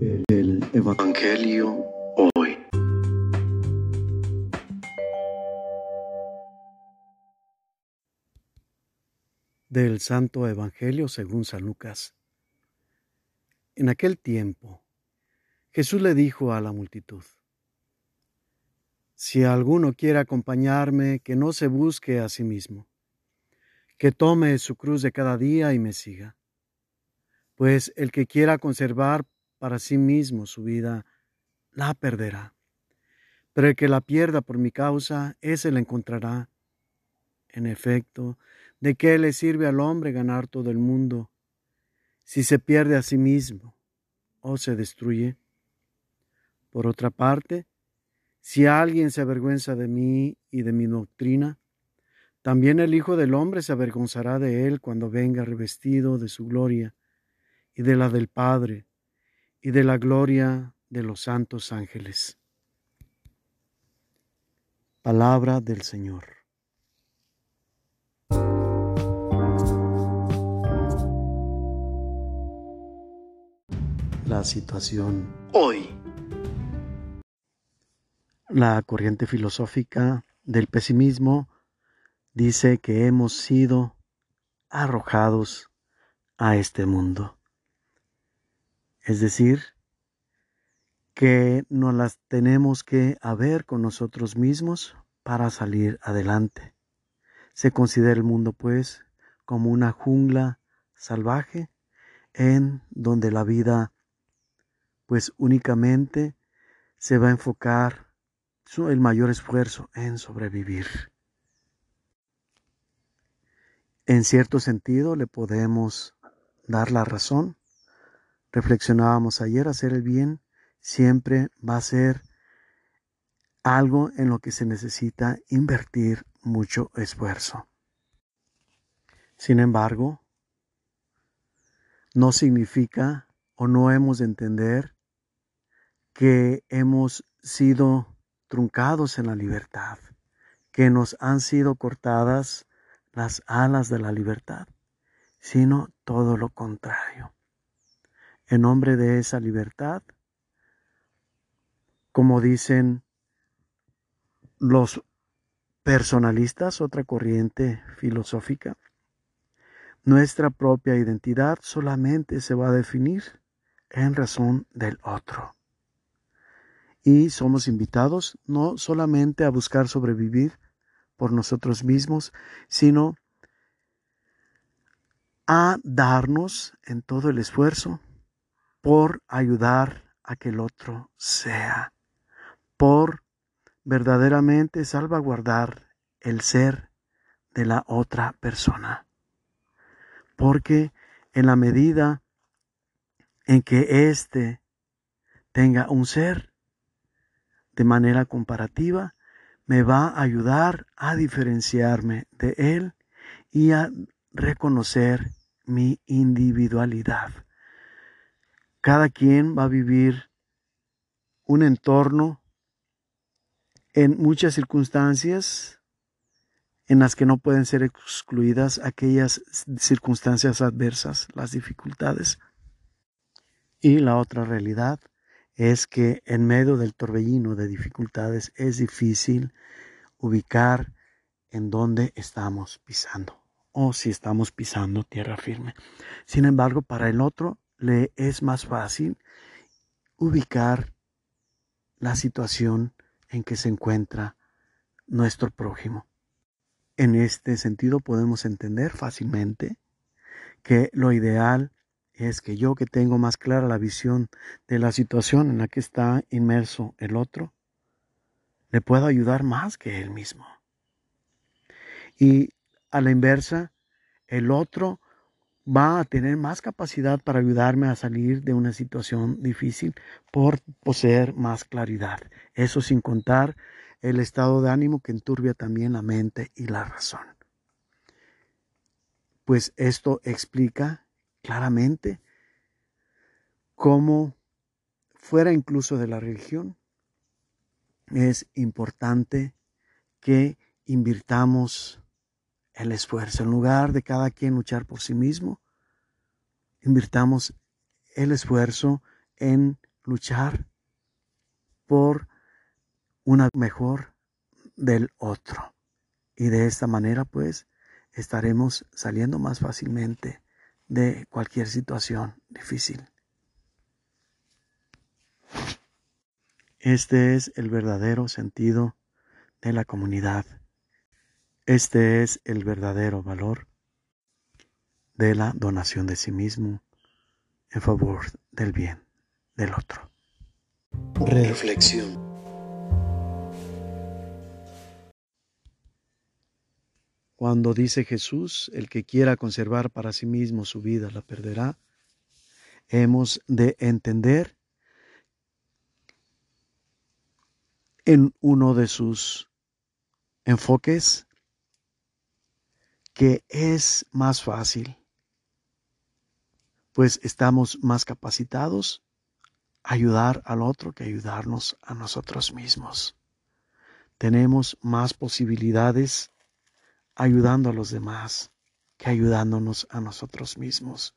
El Evangelio hoy. Del Santo Evangelio según San Lucas. En aquel tiempo, Jesús le dijo a la multitud, Si alguno quiere acompañarme, que no se busque a sí mismo, que tome su cruz de cada día y me siga. Pues el que quiera conservar para sí mismo su vida, la perderá. Pero el que la pierda por mi causa, ese la encontrará. En efecto, ¿de qué le sirve al hombre ganar todo el mundo si se pierde a sí mismo o se destruye? Por otra parte, si alguien se avergüenza de mí y de mi doctrina, también el Hijo del Hombre se avergonzará de él cuando venga revestido de su gloria y de la del Padre y de la gloria de los santos ángeles. Palabra del Señor. La situación hoy. La corriente filosófica del pesimismo dice que hemos sido arrojados a este mundo. Es decir, que nos las tenemos que haber con nosotros mismos para salir adelante. Se considera el mundo, pues, como una jungla salvaje en donde la vida, pues, únicamente se va a enfocar el mayor esfuerzo en sobrevivir. En cierto sentido le podemos dar la razón reflexionábamos ayer, hacer el bien siempre va a ser algo en lo que se necesita invertir mucho esfuerzo. Sin embargo, no significa o no hemos de entender que hemos sido truncados en la libertad, que nos han sido cortadas las alas de la libertad, sino todo lo contrario en nombre de esa libertad, como dicen los personalistas, otra corriente filosófica, nuestra propia identidad solamente se va a definir en razón del otro. Y somos invitados no solamente a buscar sobrevivir por nosotros mismos, sino a darnos en todo el esfuerzo por ayudar a que el otro sea, por verdaderamente salvaguardar el ser de la otra persona. Porque en la medida en que éste tenga un ser de manera comparativa, me va a ayudar a diferenciarme de él y a reconocer mi individualidad. Cada quien va a vivir un entorno en muchas circunstancias en las que no pueden ser excluidas aquellas circunstancias adversas, las dificultades. Y la otra realidad es que en medio del torbellino de dificultades es difícil ubicar en dónde estamos pisando o si estamos pisando tierra firme. Sin embargo, para el otro le es más fácil ubicar la situación en que se encuentra nuestro prójimo. En este sentido podemos entender fácilmente que lo ideal es que yo que tengo más clara la visión de la situación en la que está inmerso el otro, le puedo ayudar más que él mismo. Y a la inversa, el otro va a tener más capacidad para ayudarme a salir de una situación difícil por poseer más claridad. Eso sin contar el estado de ánimo que enturbia también la mente y la razón. Pues esto explica claramente cómo fuera incluso de la religión, es importante que invirtamos el esfuerzo. En lugar de cada quien luchar por sí mismo, invirtamos el esfuerzo en luchar por una mejor del otro. Y de esta manera, pues, estaremos saliendo más fácilmente de cualquier situación difícil. Este es el verdadero sentido de la comunidad. Este es el verdadero valor de la donación de sí mismo en favor del bien del otro. Reflexión. Cuando dice Jesús, el que quiera conservar para sí mismo su vida la perderá, hemos de entender en uno de sus enfoques que es más fácil, pues estamos más capacitados a ayudar al otro que ayudarnos a nosotros mismos. Tenemos más posibilidades ayudando a los demás que ayudándonos a nosotros mismos.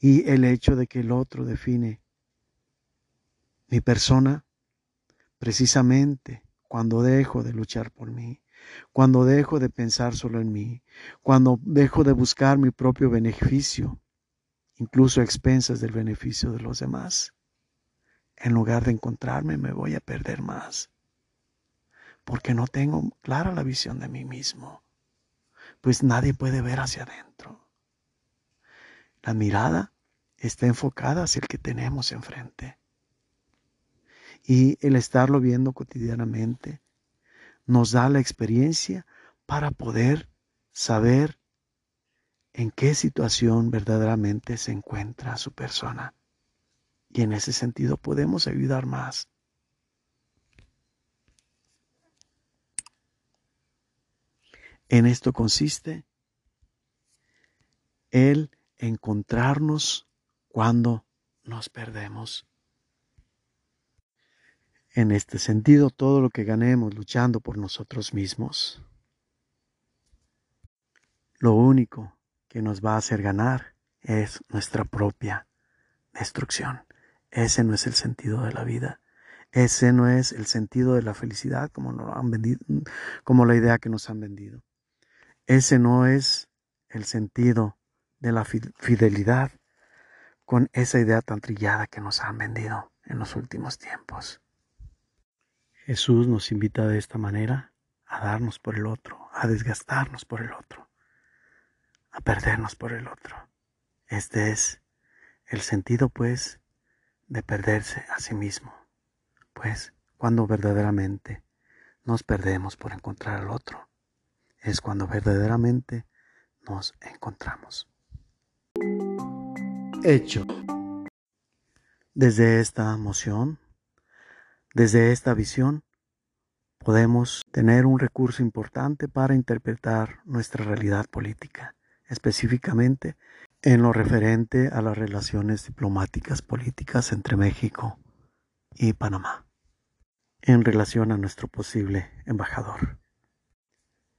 Y el hecho de que el otro define mi persona, precisamente cuando dejo de luchar por mí, cuando dejo de pensar solo en mí, cuando dejo de buscar mi propio beneficio, incluso a expensas del beneficio de los demás, en lugar de encontrarme me voy a perder más, porque no tengo clara la visión de mí mismo pues nadie puede ver hacia adentro. La mirada está enfocada hacia el que tenemos enfrente. Y el estarlo viendo cotidianamente nos da la experiencia para poder saber en qué situación verdaderamente se encuentra su persona. Y en ese sentido podemos ayudar más. En esto consiste el encontrarnos cuando nos perdemos. En este sentido, todo lo que ganemos luchando por nosotros mismos, lo único que nos va a hacer ganar es nuestra propia destrucción. Ese no es el sentido de la vida. Ese no es el sentido de la felicidad como, nos han vendido, como la idea que nos han vendido. Ese no es el sentido de la fidelidad con esa idea tan trillada que nos han vendido en los últimos tiempos. Jesús nos invita de esta manera a darnos por el otro, a desgastarnos por el otro, a perdernos por el otro. Este es el sentido, pues, de perderse a sí mismo, pues, cuando verdaderamente nos perdemos por encontrar al otro es cuando verdaderamente nos encontramos. Hecho. Desde esta emoción, desde esta visión, podemos tener un recurso importante para interpretar nuestra realidad política, específicamente en lo referente a las relaciones diplomáticas políticas entre México y Panamá, en relación a nuestro posible embajador.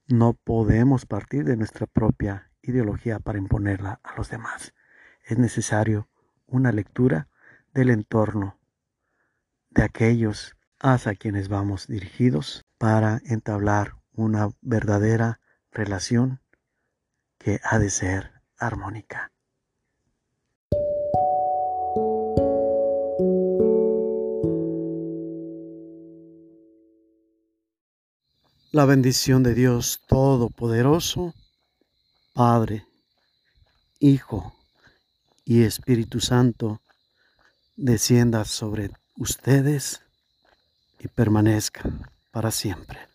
No podemos partir de nuestra propia ideología para imponerla a los demás. Es necesario una lectura del entorno de aquellos hacia quienes vamos dirigidos para entablar una verdadera relación que ha de ser armónica. La bendición de Dios Todopoderoso, Padre, Hijo y Espíritu Santo, descienda sobre ustedes y permanezca para siempre.